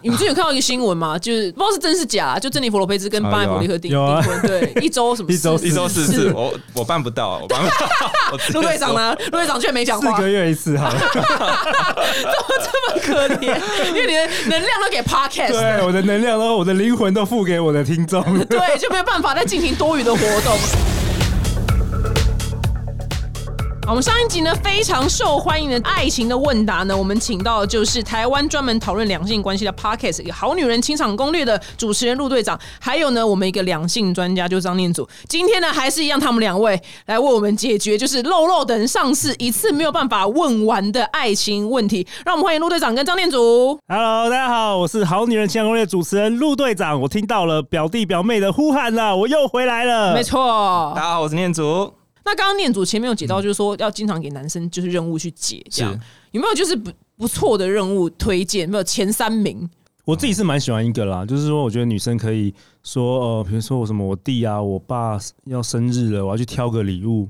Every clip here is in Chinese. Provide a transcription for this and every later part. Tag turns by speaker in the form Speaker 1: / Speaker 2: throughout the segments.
Speaker 1: 你们最近有看到一个新闻吗？就是不知道是真是假，就珍妮佛罗佩兹跟巴艾弗利克订订婚，对，一周什么
Speaker 2: 一周
Speaker 1: 四
Speaker 3: 一周四次，我我办不到，我
Speaker 1: 陆队长
Speaker 3: 说？
Speaker 1: 呢？陆队长却没讲话，
Speaker 2: 四个月一次哈，怎 么。
Speaker 1: 这么可怜，因为你的能量都给 podcast，
Speaker 2: 对，我的能量都，我的灵魂都付给我的听众。
Speaker 1: 对，就没有办法再进行多余的活动。好我们上一集呢非常受欢迎的爱情的问答呢，我们请到的就是台湾专门讨论两性关系的 Podcast《一个好女人情场攻略》的主持人陆队长，还有呢我们一个两性专家就是张念祖。今天呢还是一样，他们两位来为我们解决就是漏漏等上次一次没有办法问完的爱情问题。让我们欢迎陆队长跟张念祖。
Speaker 2: Hello，大家好，我是好女人情场攻略主持人陆队长。我听到了表弟表妹的呼喊了，我又回来了。
Speaker 1: 没，错，
Speaker 3: 大家好，我是念祖。
Speaker 1: 那刚刚念祖前面有解到，就是说要经常给男生就是任务去解，这样有没有就是不不错的任务推荐？有没有前三名？
Speaker 2: 我自己是蛮喜欢一个啦，就是说，我觉得女生可以说，呃，比如说我什么，我弟啊，我爸要生日了，我要去挑个礼物。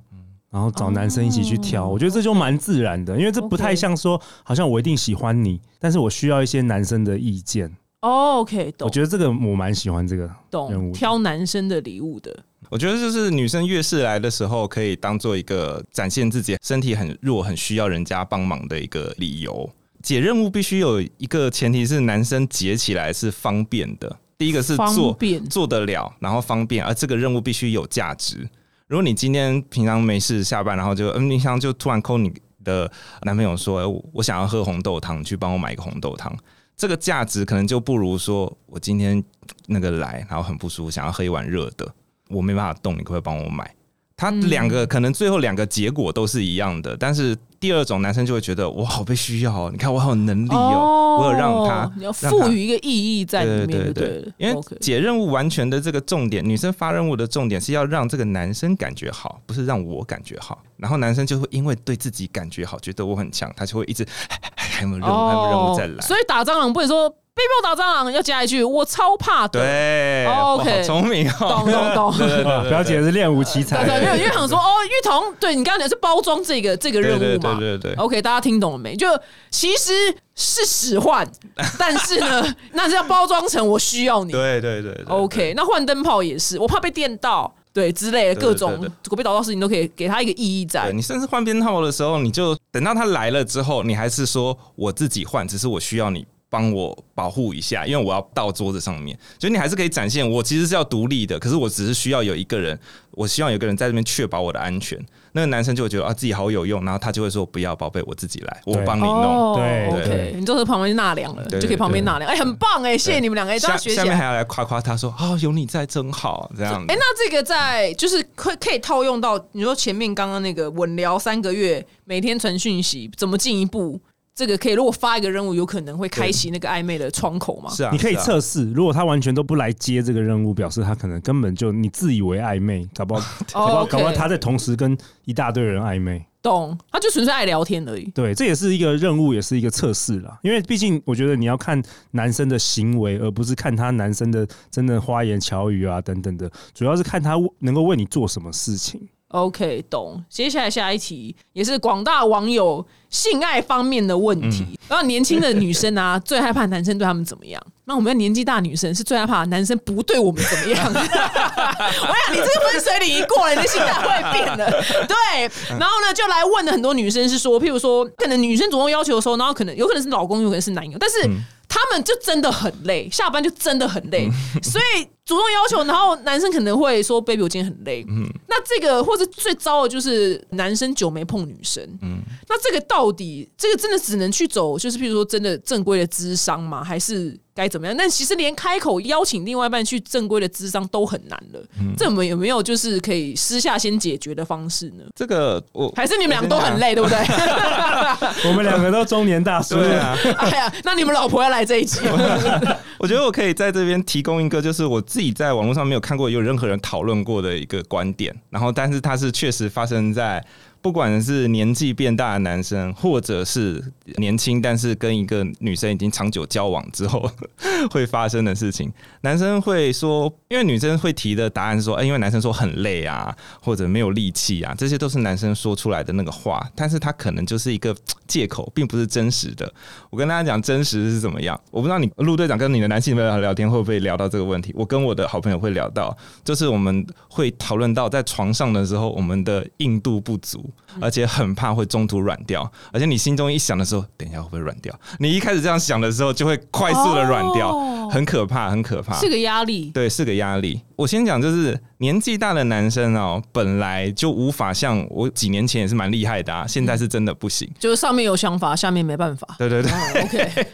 Speaker 2: 然后找男生一起去挑，
Speaker 1: 哦
Speaker 2: 我觉得这就蛮自然的，因为这不太像说，好像我一定喜欢你，但是我需要一些男生的意见。
Speaker 1: 哦，OK，懂
Speaker 2: 我觉得这个我蛮喜欢这个任
Speaker 1: 懂，
Speaker 2: 务。
Speaker 1: 挑男生的礼物的。
Speaker 3: 我觉得就是女生月事来的时候，可以当做一个展现自己身体很弱、很需要人家帮忙的一个理由。解任务必须有一个前提是男生解起来是方便的。第一个是
Speaker 1: 方
Speaker 3: 做
Speaker 1: 便
Speaker 3: 做得了，然后方便，而这个任务必须有价值。如果你今天平常没事下班，然后就嗯，冰箱就突然 call 你的男朋友说，哎我我想要喝红豆汤，你去帮我买一个红豆汤，这个价值可能就不如说我今天那个来，然后很不舒服，想要喝一碗热的，我没办法动，你可不可以帮我买？他
Speaker 1: 嗯
Speaker 3: 两个、可能最后两个结果都是一样的，但是第二种男生就会觉得我好被需要哦，你看我好有能力哦，我有让他
Speaker 1: 你要赋予一个意义在里面，就
Speaker 3: 对对
Speaker 1: 对了。
Speaker 3: 因为解任务完全的这个重点，女生发任务的重点是要让这个男生感觉好，不是让我感觉好。然后男生就会因为对自己感觉好，觉得我很强，他就会一直还有没有任务，还有没有任务再来。
Speaker 1: 哦所以打蟑螂不能说被迫打蟑螂，要加一句我超怕的。
Speaker 3: 对、
Speaker 1: 哦，OK
Speaker 3: 聪明哦，
Speaker 1: 懂懂懂。
Speaker 3: 对对对
Speaker 2: 是练武奇
Speaker 1: 对对，因
Speaker 2: 才，
Speaker 1: 为因为想说哦，玉彤，对你刚刚讲是包装这个这个任务嘛，
Speaker 3: 对对对对对
Speaker 1: OK，大家听懂了没？就其实是使唤，但是呢，那是要包装成我需要你。
Speaker 3: 对对对对
Speaker 1: OK，那换灯泡也是，我怕被电到，对之类的各种
Speaker 3: 对对
Speaker 1: 狗被导到事情都可以给他一个意义在。
Speaker 3: 你甚至换编号的时候，你就等到他来了之后，你还是说我自己换，只是我需要你帮我保护一下，因为我要到桌子上面，就你还是可以展现我其实是要独立的，可是我只是需要有一个人，我希望有一个人在这边确保我的安全。那个男生就会觉得啊自己好有用，然后他就会说不要宝贝，我自己来，我
Speaker 2: 对
Speaker 3: 帮你弄。
Speaker 1: 哦
Speaker 2: 对
Speaker 1: ，OK，
Speaker 2: 对
Speaker 1: 你就是旁边纳凉了，
Speaker 3: 对
Speaker 1: 就可以旁边
Speaker 3: 对
Speaker 1: 纳凉，哎，很棒哎，谢谢你们两个，
Speaker 3: 下
Speaker 1: 家学起来。
Speaker 3: 下面还要来夸夸他说啊、有你在真好这样子
Speaker 1: 哎、。那这个在就是可可以套用到你说前面刚刚那个稳聊三个月，每天传讯息，怎么进一步？这个可以，如果发一个任务，有可能会开启那个暧昧的窗口吗？
Speaker 3: 是啊，
Speaker 2: 你可以测试，如果他完全都不来接这个任务，表示他可能根本就你自以为暧昧，搞不好，搞不好，搞不好他在同时跟一大堆人暧昧。
Speaker 1: 懂，他就纯粹爱聊天而已。
Speaker 2: 对，这也是一个任务，也是一个测试啦。因为毕竟我觉得你要看男生的行为，而不是看他男生的真的花言巧语啊等等的，主要是看他能够为你做什么事情。
Speaker 1: OK，懂。接下来下一题也是广大网友性爱方面的问题。然后年轻的女生啊，最害怕男生对他们怎么样？那我们年纪大的女生是最害怕男生不对我们怎么样。我想你这个分水岭一过了，你的心态会变的。对，然后呢，就来问了很多女生是说，譬如说，可能女生主动要求的时候，然后可能有可能是老公，有可能是男友，但是。他们就真的很累，下班就真的很累，所以主动要求，然后男生可能会说：“baby，我今天很累。”嗯。那这个或者最糟的就是男生久没碰女生，嗯。那这个到底这个真的只能去走，就是譬如说真的正规的智商吗？还是该怎么样？但其实连开口邀请另外一半去正规的智商都很难了，这我们有没有就是可以私下先解决的方式呢？
Speaker 3: 这个我
Speaker 1: 还是你们两个都很累，对不对？
Speaker 2: 我们两个都中年大叔，
Speaker 3: 了啊，
Speaker 1: 哎呀，那你们老婆要来这一集，
Speaker 3: 我觉得我可以在这边提供一个，就是我自己在网络上没有看过有任何人讨论过的一个观点，然后但是它是确实发生在不管是年纪变大的男生，或者是年轻但是跟一个女生已经长久交往之后 会发生的事情，男生会说，因为女生会提的答案是说，哎、因为男生说很累啊，或者没有力气啊，这些都是男生说出来的那个话，但是他可能就是一个借口，并不是真实的。我跟大家讲真实是怎么样，我不知道你陆队长跟你的男性朋友聊天会不会聊到这个问题，我跟我的好朋友会聊到，就是我们会讨论到在床上的时候，我们的硬度不足，而且很怕会中途软掉，而且你心中一想的时候，等一下会不会软掉？你一开始这样想的时候，就会快速的软掉，
Speaker 1: 哦
Speaker 3: 很可怕，很可怕。
Speaker 1: 是个压力。
Speaker 3: 对，是个压力。我先讲，就是年纪大的男生哦，本来就无法像我几年前也是蛮厉害的啊，现在是真的不行。
Speaker 1: 就是上面有想法，下面没办法。
Speaker 3: 对对对，
Speaker 1: 哦 OK，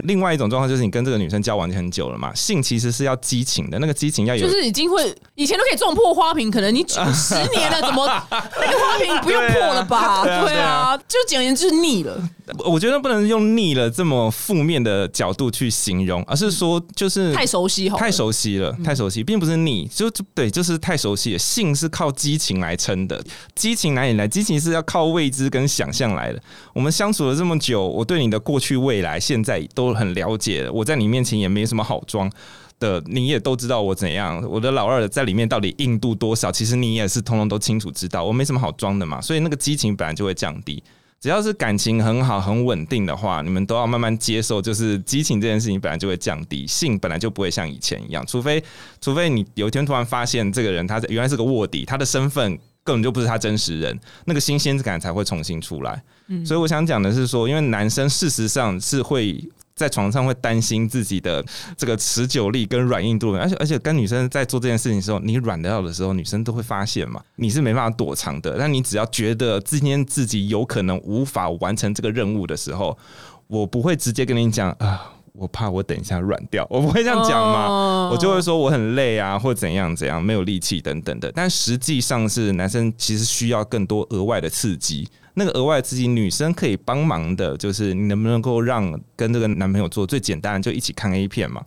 Speaker 3: 另外一种状况就是你跟这个女生交往很久了嘛，性其实是要激情的，那个激情要有
Speaker 1: 就是已经会以前都可以撞破花瓶，可能你九 十年了，怎么那个花瓶不用破了吧？
Speaker 3: 对啊
Speaker 1: 就简而言之腻了。
Speaker 3: 我觉得不能用腻了这么负面的角度去形容，而是说就是
Speaker 1: 太熟悉，
Speaker 3: 太熟悉了，太熟悉，并不是腻，就就对，就是太熟悉了。性是靠激情来撑的，激情哪里来？激情是要靠未知跟想象来的。我们相处了这么久，我对你的过去、未来、现在都很了解，我在你面前也没什么好装。的你也都知道我怎样，我的老二在里面到底硬度多少，其实你也是通通都清楚知道，我没什么好装的嘛，所以那个激情本来就会降低。只要是感情很好、很稳定的话，你们都要慢慢接受，就是激情这件事情本来就会降低，性本来就不会像以前一样，除非除非你有一天突然发现这个人他原来是个卧底，他的身份根本就不是他真实人，那个新鲜感才会重新出来。所以我想讲的是说，因为男生事实上是会。在床上会担心自己的这个持久力跟软硬度，而且而且跟女生在做这件事情的时候，你软掉的时候，女生都会发现嘛，你是没办法躲藏的。但你只要觉得今天自己有可能无法完成这个任务的时候，我不会直接跟你讲啊，我怕我等一下软掉，我不会这样讲嘛。
Speaker 1: 哦
Speaker 3: 我就会说我很累啊，或怎样怎样，没有力气等等的。但实际上是男生其实需要更多额外的刺激。那个额外的刺激，女生可以帮忙的，就是你能不能够让跟这个男朋友做最简单的，就一起看 A 片嘛，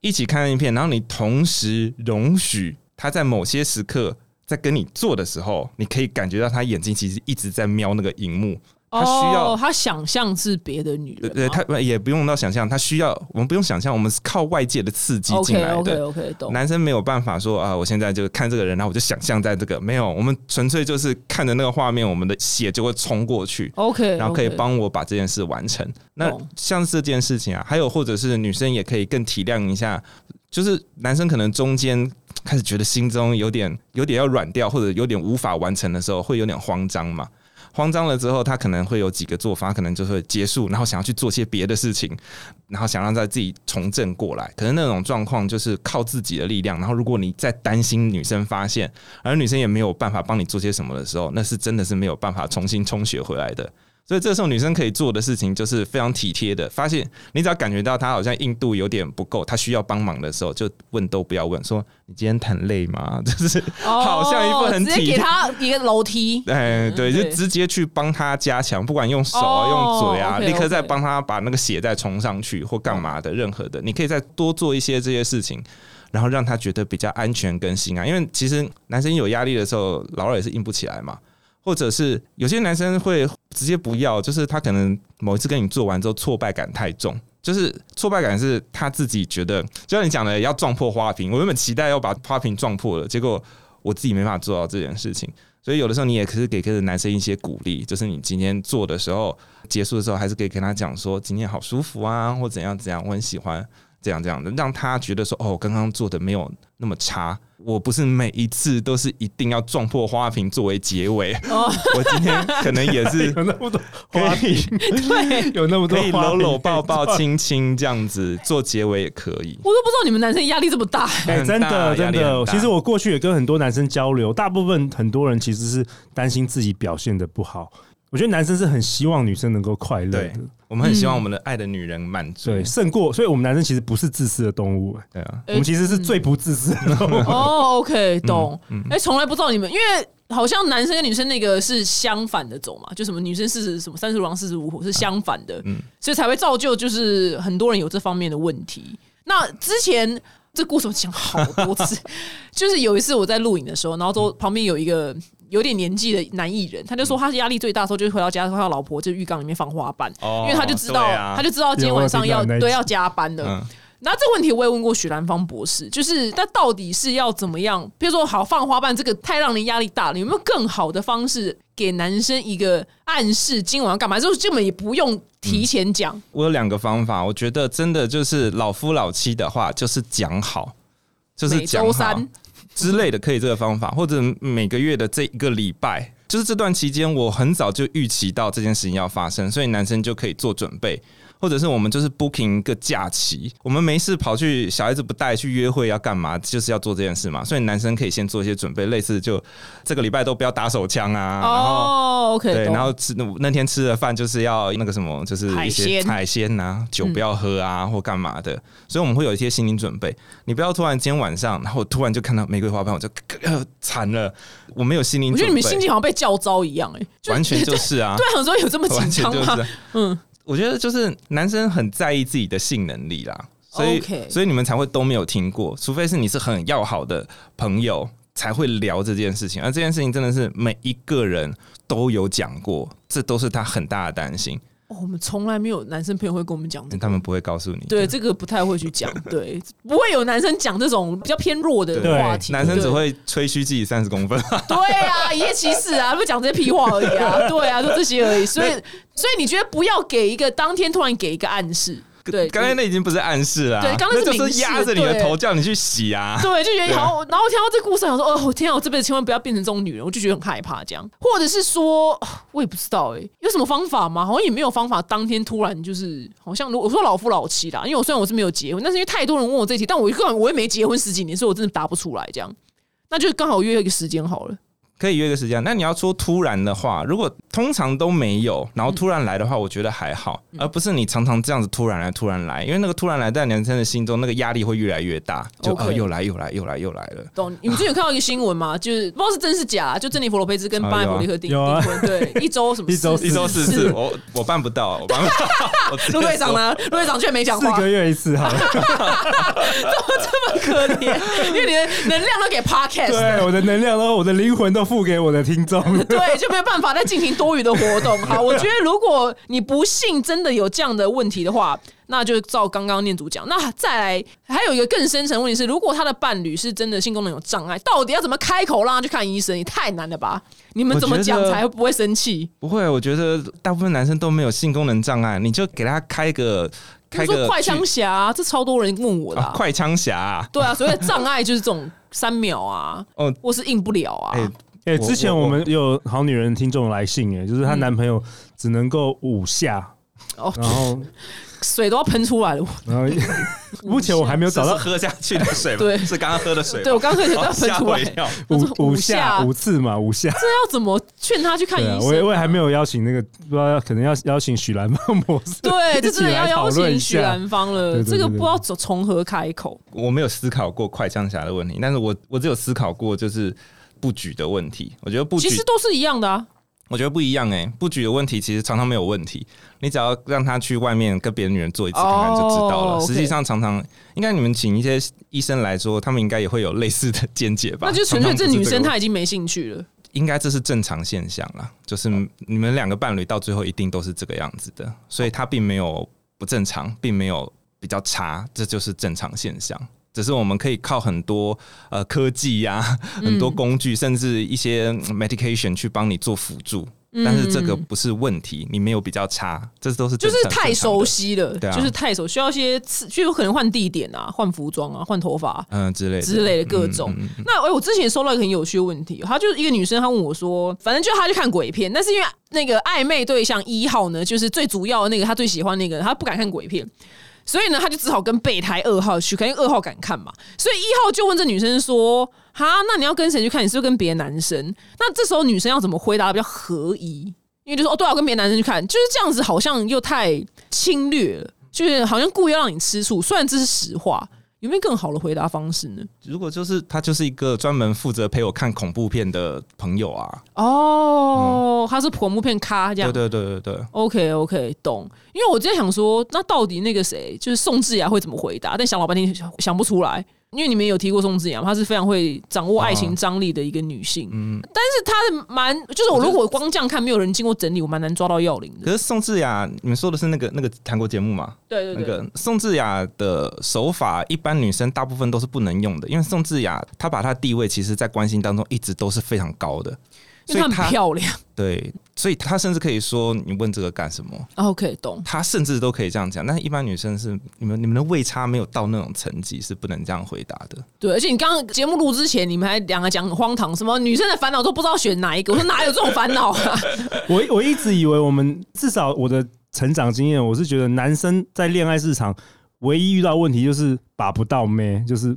Speaker 3: 一起看 A 片，然后你同时容许他在某些时刻在跟你做的时候，你可以感觉到他眼睛其实一直在瞄那个荧幕，他需要
Speaker 1: 哦他想象是别的女人
Speaker 3: 对，他也不用到想象，他需要我们不用想象，我们是靠外界的刺激进来的。
Speaker 1: OK OK 懂。
Speaker 3: 男生没有办法说啊，我现在就看这个人，然后我就想象在这个没有，我们纯粹就是看着那个画面，我们的血就会冲过去
Speaker 1: ，OK，
Speaker 3: 然后可以帮我把这件事完成。那像这件事情啊，还有或者是女生也可以更体谅一下，就是男生可能中间开始觉得心中有点有点要软掉，或者有点无法完成的时候，会有点慌张嘛。慌张了之后，他可能会有几个做法，可能就会结束，然后想要去做些别的事情，然后想让在自己重振过来。可是那种状况就是靠自己的力量。然后如果你在担心女生发现，而女生也没有办法帮你做些什么的时候，那是真的是没有办法重新充血回来的。所以这时候女生可以做的事情就是非常体贴的，发现你只要感觉到她好像硬度有点不够，她需要帮忙的时候，就问都不要问，说你今天很累吗？就是好像一副很
Speaker 1: 哦直接给
Speaker 3: 体贴。
Speaker 1: 他一个楼梯。
Speaker 3: 哎，对，就直接去帮她加强，不管用手啊、
Speaker 1: 哦
Speaker 3: 用嘴啊立刻再帮她把那个血再冲上去或干嘛的，任何的，你可以再多做一些这些事情，然后让她觉得比较安全跟心安。因为其实男生有压力的时候，老二也是硬不起来嘛。或者是有些男生会直接不要，就是他可能某一次跟你做完之后挫败感太重，就是挫败感是他自己觉得，就像你讲的要撞破花瓶，我原本期待要把花瓶撞破了，结果我自己没法做到这件事情，所以有的时候你也可是给这个男生一些鼓励，就是你今天做的时候，结束的时候还是可以跟他讲说今天好舒服啊，或怎样怎样，我很喜欢。这样这样的，让他觉得说哦，刚刚做的没有那么差。我不是每一次都是一定要撞破花瓶作为结尾，
Speaker 1: 哦，
Speaker 3: 我今天可能也是
Speaker 2: 有那么多花瓶，
Speaker 1: 对，
Speaker 2: 有那么多
Speaker 3: 可以搂搂抱抱、亲亲这样子做结尾也可以。
Speaker 1: 我都不知道你们男生压力这么大。
Speaker 2: 哎、真的真的，其实我过去也跟很多男生交流，大部分很多人其实是担心自己表现的不好。我觉得男生是很希望女生能够快乐的，
Speaker 3: 我们很希望我们的爱的女人满足。
Speaker 2: 对，胜过，所以我们男生其实不是自私的动物、
Speaker 3: 对啊，
Speaker 2: 我们其实是最不自私的动物。
Speaker 1: 哦，OK，懂。
Speaker 3: 嗯
Speaker 1: 哎，从来不知道你们，因为好像男生跟女生那个是相反的走嘛，就什么女生四十什么三十如狼四十五虎是相反的，
Speaker 3: 嗯
Speaker 1: 所以才会造就就是很多人有这方面的问题。那之前这故事我讲好多次，就是有一次我在录影的时候，然后都旁边有一个有点年纪的男艺人，他就说他压力最大的时候就是回到家他老婆就浴缸里面放花瓣，
Speaker 3: 哦
Speaker 1: 因为他就知道、
Speaker 3: 啊
Speaker 1: 他就知道今天晚上要对要加班的。
Speaker 3: 嗯
Speaker 1: 那这个问题我也问过许兰芳博士，就是那到底是要怎么样？比如说，好放花瓣这个太让人压力大了，有没有更好的方式给男生一个暗示，今晚要干嘛？就是根本也不用提前讲。
Speaker 3: 我有两个方法，我觉得真的就是老夫老妻的话，就是讲好，就是
Speaker 1: 每
Speaker 3: 讲好
Speaker 1: 周三
Speaker 3: 之类的，可以这个方法，或者每个月的这一个礼拜，就是这段期间，我很早就预期到这件事情要发生，所以男生就可以做准备。或者是我们就是 booking 一个假期，我们没事跑去小孩子不带去约会要干嘛？就是要做这件事嘛，所以男生可以先做一些准备，类似就这个礼拜都不要打手枪啊，
Speaker 1: 哦，OK，
Speaker 3: 对，然后吃那那天吃的饭就是要那个什么，就是一些
Speaker 1: 海鲜嗯
Speaker 3: 海鲜呐、酒不要喝啊，或干嘛的。所以我们会有一些心理准备。你不要突然今天晚上，然后突然就看到玫瑰花瓣，我就呃惨了，我没有心理准备。
Speaker 1: 我觉得你们心情好像被叫招一样、哎，
Speaker 3: 完全就是啊，
Speaker 1: 对，有时候有这么紧张吗？
Speaker 3: 就是。
Speaker 1: 嗯，
Speaker 3: 我觉得就是男生很在意自己的性能力啦，所以所以你们才会都没有听过，除非是你是很要好的朋友才会聊这件事情，而这件事情真的是每一个人都有讲过，这都是他很大的担心，
Speaker 1: 哦，我们从来没有男生朋友会跟我们讲这个。
Speaker 3: 他们不会告诉你。
Speaker 1: 对，这个不太会去讲，对，不会有男生讲这种比较偏弱的话题。
Speaker 3: 男生只会吹嘘自己三十公分，
Speaker 1: 对啊，一夜七事啊，不讲这些屁话而已啊，对啊，就这些而已。所以，所以你觉得不要给一个当天突然给一个暗示，对，
Speaker 3: 刚才那已经不是暗示啦，
Speaker 1: 对刚刚是
Speaker 3: 那
Speaker 1: 明示
Speaker 3: 就是压着你的头叫你去洗啊。
Speaker 1: 对，就觉得
Speaker 3: 对
Speaker 1: 好，然后听到这故事，想说，哦，天啊，我这辈子千万不要变成这种女人，我就觉得很害怕，这样，或者是说，哦我也不知道，哎，有什么方法吗？好像也没有方法，当天突然就是，好像如我说老夫老妻啦，因为我虽然我是没有结婚，但是因为太多人问我这题，但我个人我也没结婚十几年，所以我真的答不出来，这样，那就刚好约一个时间好了。
Speaker 3: 可以约个时间。那你要说突然的话，如果通常都没有，然后突然来的话，我觉得还好，
Speaker 1: 嗯
Speaker 3: 而不是你常常这样子突然来突然来，因为那个突然来在男生的心中，那个压力会越来越大，就呃又来又来又来又来了。
Speaker 1: 懂？你们最近有看到一个新闻吗？就是不知道是真是假，就珍妮佛罗佩兹跟
Speaker 3: 啊
Speaker 1: 巴艾
Speaker 3: 有啊
Speaker 1: 弗利克订婚，对，一周什么
Speaker 2: 一周
Speaker 3: 一周四
Speaker 1: 四
Speaker 3: 次，我我办不到，我办不到。我直接
Speaker 1: 陆队长？呢？陆队长却没讲话，
Speaker 2: 四个月一次哈，怎么。
Speaker 1: 这么可怜，因为你的能量都给 podcast，
Speaker 2: 对，我的能量都，我的灵魂都付给我的听众。
Speaker 1: 对，就没有办法再进行多余的活动。好，我觉得如果你不幸真的有这样的问题的话，那就照刚刚念主讲。那再来，还有一个更深层的问题是，如果他的伴侣是真的性功能有障碍，到底要怎么开口让他去看医生？也太难了吧？你们怎么讲才不会生气？
Speaker 3: 不会，我觉得大部分男生都没有性功能障碍，你就给他开个
Speaker 1: 比
Speaker 3: 开个
Speaker 1: 快枪侠、啊，这超多人问我的、
Speaker 3: 啊快枪侠啊。
Speaker 1: 对啊，所谓的障碍就是这种三秒啊，
Speaker 3: 哦
Speaker 1: 我是硬不了啊。
Speaker 3: 哎
Speaker 2: 哎、
Speaker 3: 我
Speaker 2: 之前
Speaker 3: 我
Speaker 2: 我们有好女人听众来信，哎，就是她
Speaker 1: 嗯
Speaker 2: 男朋友只能够五下，
Speaker 1: 哦，
Speaker 2: 然后，
Speaker 1: 水都要喷出来了。
Speaker 2: 然后，目前我还没有找到
Speaker 3: 喝下去的水吗？
Speaker 1: 对
Speaker 3: 是刚刚喝的水吗。
Speaker 1: 对我刚刚喝水都要
Speaker 3: 哦
Speaker 1: 喷出来
Speaker 2: 五
Speaker 1: 五
Speaker 2: 五
Speaker 1: 下
Speaker 2: 下五次嘛，五下。
Speaker 1: 这要怎么劝他去看医生、
Speaker 2: 我也我也还没有邀请那个，不知道要可能要邀请许兰芳博士，
Speaker 1: 对，这
Speaker 2: 一起来
Speaker 1: 真的要邀请许。兰芳了。这个不知道从从何开口。
Speaker 3: 我没有思考过快枪侠的问题，但是我我只有思考过就是布局的问题。我觉得布局
Speaker 1: 其实都是一样的啊。
Speaker 3: 我觉得不一样哎、布局的问题其实常常没有问题，你只要让他去外面跟别的女人做一次看看就知道了。实际上常常应该你们请一些医生来说，他们应该也会有类似的见解吧？
Speaker 1: 那就纯粹这女生她已经没兴趣了。
Speaker 3: 应该这是正常现象啦，就是你们两个伴侣到最后一定都是这个样子的，所以他并没有不正常，并没有比较差，这就是正常现象。只是我们可以靠很多呃科技呀、很多工具，甚至一些嗯 medication 去帮你做辅助，但是这个不是问题，你没有比较差，这都是
Speaker 1: 就是太熟，悉了，
Speaker 3: 对啊。
Speaker 1: 就是太熟，需要一些刺，就有可能换地点啊，换服装啊，换头发、
Speaker 3: 嗯之类的。
Speaker 1: 之类的各种。
Speaker 3: 嗯嗯嗯
Speaker 1: 那哎、我之前收到一个很有趣的问题，她就是一个女生，她问我说，反正就她去看鬼片，但是因为那个暧昧对象一号呢，就是最主要的那个，她最喜欢那个，她不敢看鬼片。所以呢，他就只好跟备胎二号去看，因为二号敢看嘛。所以一号就问这女生说：“哈，那你要跟谁去看？你是不是跟别的男生？”那这时候女生要怎么回答比较合宜？因为就说哦，对啊，我跟别的男生去看，就是这样子，好像又太侵略了，就是好像故意让你吃醋。虽然这是实话，有没有更好的回答方式呢？
Speaker 3: 如果就是他就是一个专门负责陪我看恐怖片的朋友啊，
Speaker 1: 哦，他是恐怖片咖这样。
Speaker 3: 对对对对对。
Speaker 1: OK OK，懂。因为我之前想说，那到底那个谁，就是宋智雅会怎么回答？但想老半天想想不出来。因为你们有提过宋智雅，她是非常会掌握爱情张力的一个女性。嗯，但是她的蛮，就是我如果光这样看，没有人经过整理，我蛮难抓到要领的。
Speaker 3: 可是宋智雅，你们说的是那个那个韩国节目吗？
Speaker 1: 对对对，
Speaker 3: 那个宋智雅的手法，一般女生大部分都是不能用的，因为宋智雅她把她地位，其实在关心当中一直都是非常高的，
Speaker 1: 因为她很漂亮。
Speaker 3: 对，所以她甚至可以说：“你问这个干什么
Speaker 1: ？”OK，懂。
Speaker 3: 她甚至都可以这样讲，但是一般女生是你们你们的位差没有到那种层级，是不能这样回答的。
Speaker 1: 对，而且你刚刚节目录之前，你们还两个讲很荒唐，什么女生的烦恼都不知道选哪一个。我说哪有这种 烦恼啊？
Speaker 2: 我我一直以为我们至少我的成长经验，我是觉得男生在恋爱市场唯一遇到问题就是把不到妹，就是。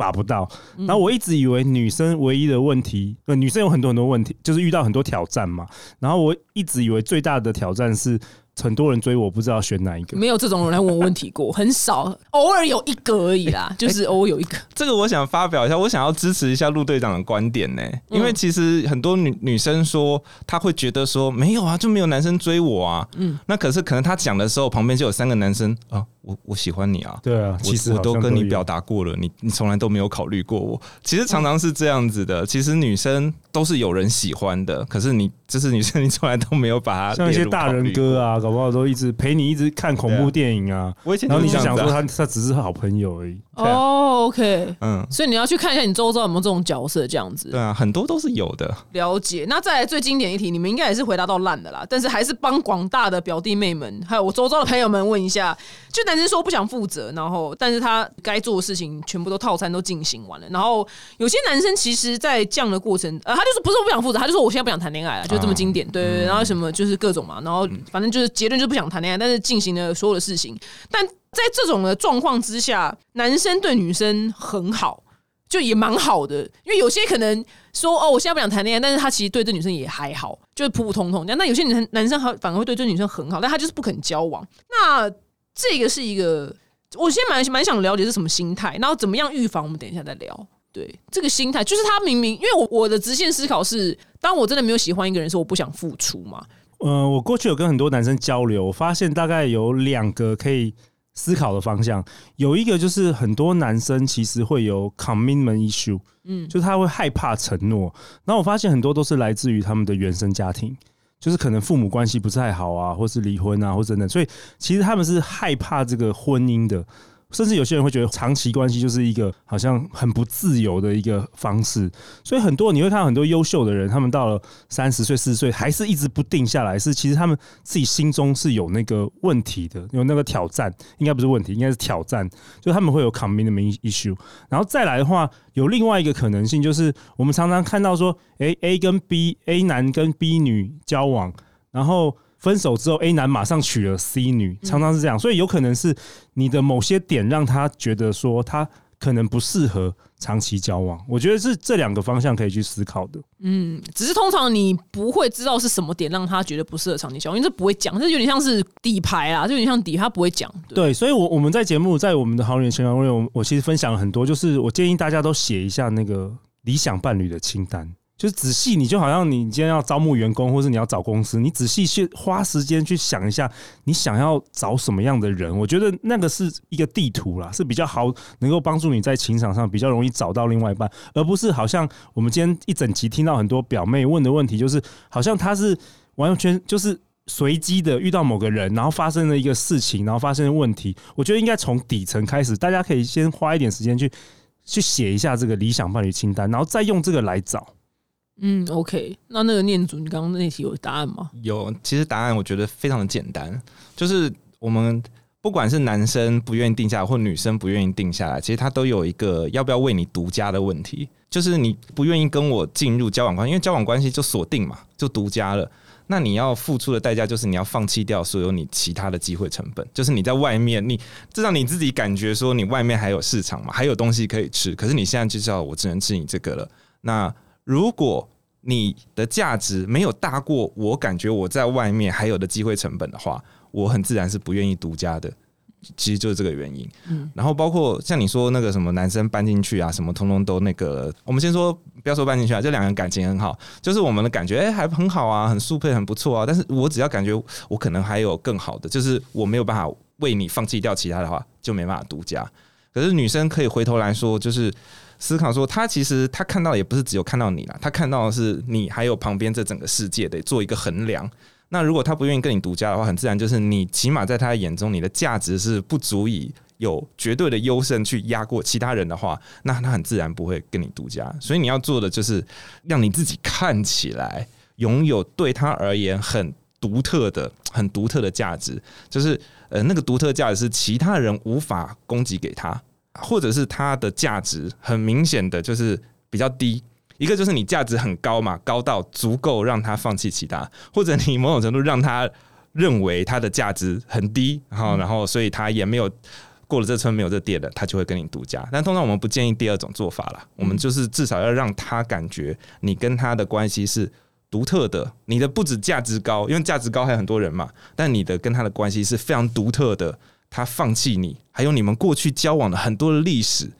Speaker 2: 把不到，然后我一直以为女生唯一的问题，呃，女生有很多很多问题，就是遇到很多挑战嘛。然后我一直以为最大的挑战是。很多人追我，不知道选哪一个。
Speaker 1: 没有这种人来问我问题过，很少，偶尔有一个而已啦，就是偶尔有一个。
Speaker 3: 这个我想发表一下，我想要支持一下陆队长的观点呢，因为其实很多女女生说，她会觉得说没有啊，就没有男生追我啊。嗯，那可是可能她讲的时候，旁边就有三个男生啊，我我喜欢你啊。
Speaker 2: 对啊，其实
Speaker 3: 我都跟你表达过了，你你从来都没有考虑过我。其实常常是这样子的，其实女生都是有人喜欢的，可是你这是女生，你从来都没有把她
Speaker 2: 像一些大人哥啊。搞不好都一直陪你一直看恐怖电影啊，然后你就想说他他只是好朋友而已。
Speaker 1: 哦，OK，嗯，所以你要去看一下你周遭有没有这种角色这样子。
Speaker 3: 对啊，很多都是有的。
Speaker 1: 了解。那再来最经典一题，你们应该也是回答到烂的啦，但是还是帮广大的表弟妹们还有我周遭的朋友们问一下：就男生说不想负责，然后但是他该做的事情全部都套餐都进行完了，然后有些男生其实，在这样的过程，呃，他就是不是不想负责，他就说我现在不想谈恋爱了，就这么经典。对对对，然后什么就是各种嘛，然后反正就是结论就是不想谈恋爱，但是进行了所有的事情，但。在这种的状况之下，男生对女生很好，就也蛮好的。因为有些可能说哦，我现在不想谈恋爱，但是他其实对这女生也还好，就是普普通通这样。那有些女生男生还反而会对这女生很好，但他就是不肯交往。那这个是一个，我现在蛮蛮想了解是什么心态，然后怎么样预防？我们等一下再聊。对，这个心态就是他明明，因为我我的直线思考是，当我真的没有喜欢一个人，时候，我不想付出嘛。
Speaker 2: 嗯，我过去有跟很多男生交流，我发现大概有两个可以。思考的方向有一个就是很多男生其实会有 commitment issue，嗯，就是他会害怕承诺。然后我发现很多都是来自于他们的原生家庭，就是可能父母关系不太好啊，或是离婚啊，或者等等，所以其实他们是害怕这个婚姻的。甚至有些人会觉得长期关系就是一个好像很不自由的一个方式，所以很多你会看到很多优秀的人，他们到了三十岁、四十岁还是一直不定下来，是其实他们自己心中是有那个问题的，有那个挑战，应该不是问题，应该是挑战，就他们会有 commitment issue。然后再来的话，有另外一个可能性，就是我们常常看到说，诶 a 跟 B，A 男跟 B 女交往，然后。分手之后，A 男马上娶了 C 女，常常是这样，所以有可能是你的某些点让他觉得说他可能不适合长期交往。我觉得是这两个方向可以去思考的。
Speaker 1: 嗯，只是通常你不会知道是什么点让他觉得不适合长期交往，因为这不会讲，这有点像是底牌啊，就有点像底，他不会讲。
Speaker 2: 对，所以，我我们在节目，在我们的好女人情感会，我我其实分享了很多，就是我建议大家都写一下那个理想伴侣的清单。就是仔细，你就好像你今天要招募员工，或是你要找公司，你仔细去花时间去想一下，你想要找什么样的人？我觉得那个是一个地图啦，是比较好能够帮助你在情场上比较容易找到另外一半，而不是好像我们今天一整集听到很多表妹问的问题，就是好像他是完全就是随机的遇到某个人，然后发生了一个事情，然后发生了问题。我觉得应该从底层开始，大家可以先花一点时间去去写一下这个理想伴侣清单，然后再用这个来找。
Speaker 1: 嗯，OK，那那个念祖，你刚刚那题有答案吗？
Speaker 3: 有，其实答案我觉得非常的简单，就是我们不管是男生不愿意定下来，或女生不愿意定下来，其实他都有一个要不要为你独家的问题，就是你不愿意跟我进入交往关系，因为交往关系就锁定嘛，就独家了。那你要付出的代价就是你要放弃掉所有你其他的机会成本，就是你在外面，你至少你自己感觉说你外面还有市场嘛，还有东西可以吃，可是你现在就知道我只能吃你这个了，那。如果你的价值没有大过我感觉我在外面还有的机会成本的话，我很自然是不愿意独家的。其实就是这个原因。嗯，然后包括像你说那个什么男生搬进去啊，什么通通都那个。我们先说不要说搬进去啊，这两个人感情很好，就是我们的感觉哎还很好啊，很速配很不错啊。但是我只要感觉我可能还有更好的，就是我没有办法为你放弃掉其他的话，就没办法独家。可是女生可以回头来说，就是思考说，他其实他看到也不是只有看到你啦，他看到的是你还有旁边这整个世界，得做一个衡量。那如果他不愿意跟你独家的话，很自然就是你起码在他的眼中，你的价值是不足以有绝对的优胜去压过其他人的话，那他很自然不会跟你独家。所以你要做的就是让你自己看起来拥有对他而言很独特的、很独特的价值，就是呃那个独特价值是其他人无法供给给他，或者是它的价值很明显的就是比较低。一个就是你价值很高嘛，高到足够让他放弃其他，或者你某种程度让他认为他的价值很低，然后然后所以他也没有过了这村没有这店的，他就会跟你独家。但通常我们不建议第二种做法了，我们就是至少要让他感觉你跟他的关系是独特的，你的不止价值高，因为价值高还有很多人嘛，但你的跟他的关系是非常独特的。他放弃你，还有你们过去交往的很多的历史，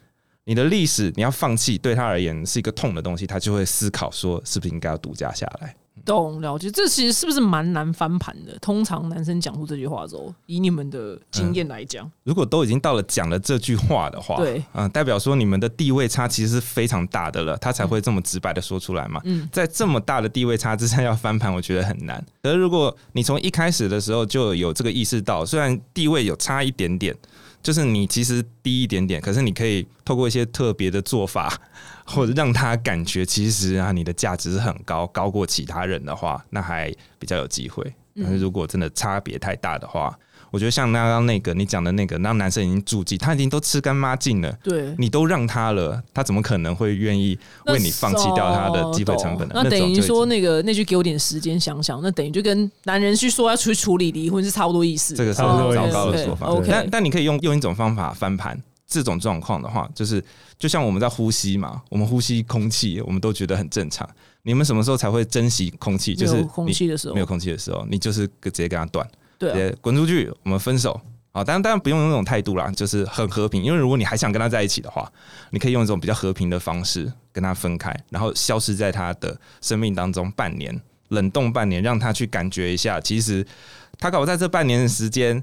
Speaker 3: 你的历史你要放弃，对他而言是一个痛的东西，他就会思考说是不是应该要独家下来。
Speaker 1: 懂了解，这其实是不是蛮难翻盘的？通常男生讲出这句话之后，以你们的经验来讲，
Speaker 3: 如果都已经到了讲了这句话的话，
Speaker 1: 对，
Speaker 3: 嗯、代表说你们的地位差其实是非常大的了，他才会这么直白的说出来嘛。
Speaker 1: 嗯
Speaker 3: 在这么大的地位差之下要翻盘，我觉得很难。可是如果你从一开始的时候就有这个意识到，虽然地位有差一点点，就是你其实低一点点，可是你可以透过一些特别的做法，或者让他感觉其实啊你的价值是很高，高过其他人的话，那还比较有机会。但是如果真的差别太大的话，我觉得像刚刚那个你讲的那个，让男生已经注记，他已经都吃干抹净了。
Speaker 1: 对，
Speaker 3: 你都让他了，他怎么可能会愿意为你放弃掉他的机会成本呢？
Speaker 1: 那等于说那个那句给我点时间想想，那等于就跟男人去说要去处理离婚是差不多意思。
Speaker 3: 这个是很糟糕的说法。
Speaker 1: 对
Speaker 3: 但
Speaker 1: OK，
Speaker 3: 但你可以用用一种方法翻盘。这种状况的话，就是就像我们在呼吸嘛，我们呼吸空气，我们都觉得很正常。你们什么时候才会珍惜空气？就是
Speaker 1: 没有空
Speaker 3: 你
Speaker 1: 气的时候
Speaker 3: 没有空气的时候，你就是直接跟他断，
Speaker 1: 对
Speaker 3: 滚出去，我们分手。啊，当然当然不用用那种态度啦，就是很和平。因为如果你还想跟他在一起的话，你可以用一种比较和平的方式跟他分开，然后消失在他的生命当中半年，冷冻半年，让他去感觉一下，其实他搞不在这半年的时间。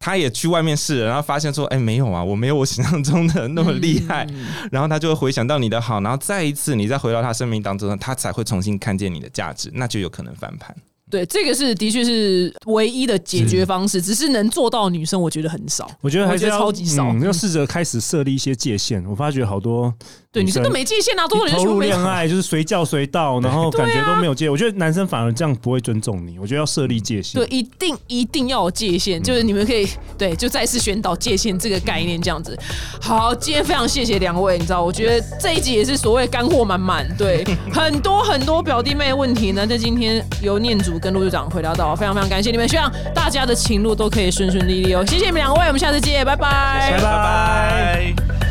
Speaker 3: 他也去外面试了，然后发现说：“哎、没有啊，我没有我想象中的那么厉害。
Speaker 1: 嗯
Speaker 3: 然后他就会回想到你的好，然后再一次你再回到他生命当中，他才会重新看见你的价值，那就有可能翻盘。
Speaker 1: 对，这个是的确是唯一的解决方式，只是能做到女生我觉得很少。
Speaker 2: 我觉得还是
Speaker 1: 超级少
Speaker 2: 嗯要试着开始设立一些界限。我发觉好多
Speaker 1: 对，女
Speaker 2: 女生
Speaker 1: 生都没界限啊，多人
Speaker 2: 投入恋爱就是随叫随到，然后感觉都没有界。我觉得男生反而这样不会尊重你。我觉得要设立界限。
Speaker 1: 对，一定一定要有界限，就是你们可以对，就再次宣导界限这个概念，这样子。好，今天非常谢谢两位，你知道，我觉得这一集也是所谓干货满满，对，很多很多表弟妹的问题呢，在今天由念跟陆队长回答到，非常非常感谢你们，希望大家的情路都可以顺顺利利哦，谢谢你们两位，我们下次见，拜
Speaker 2: 拜。拜
Speaker 3: 拜。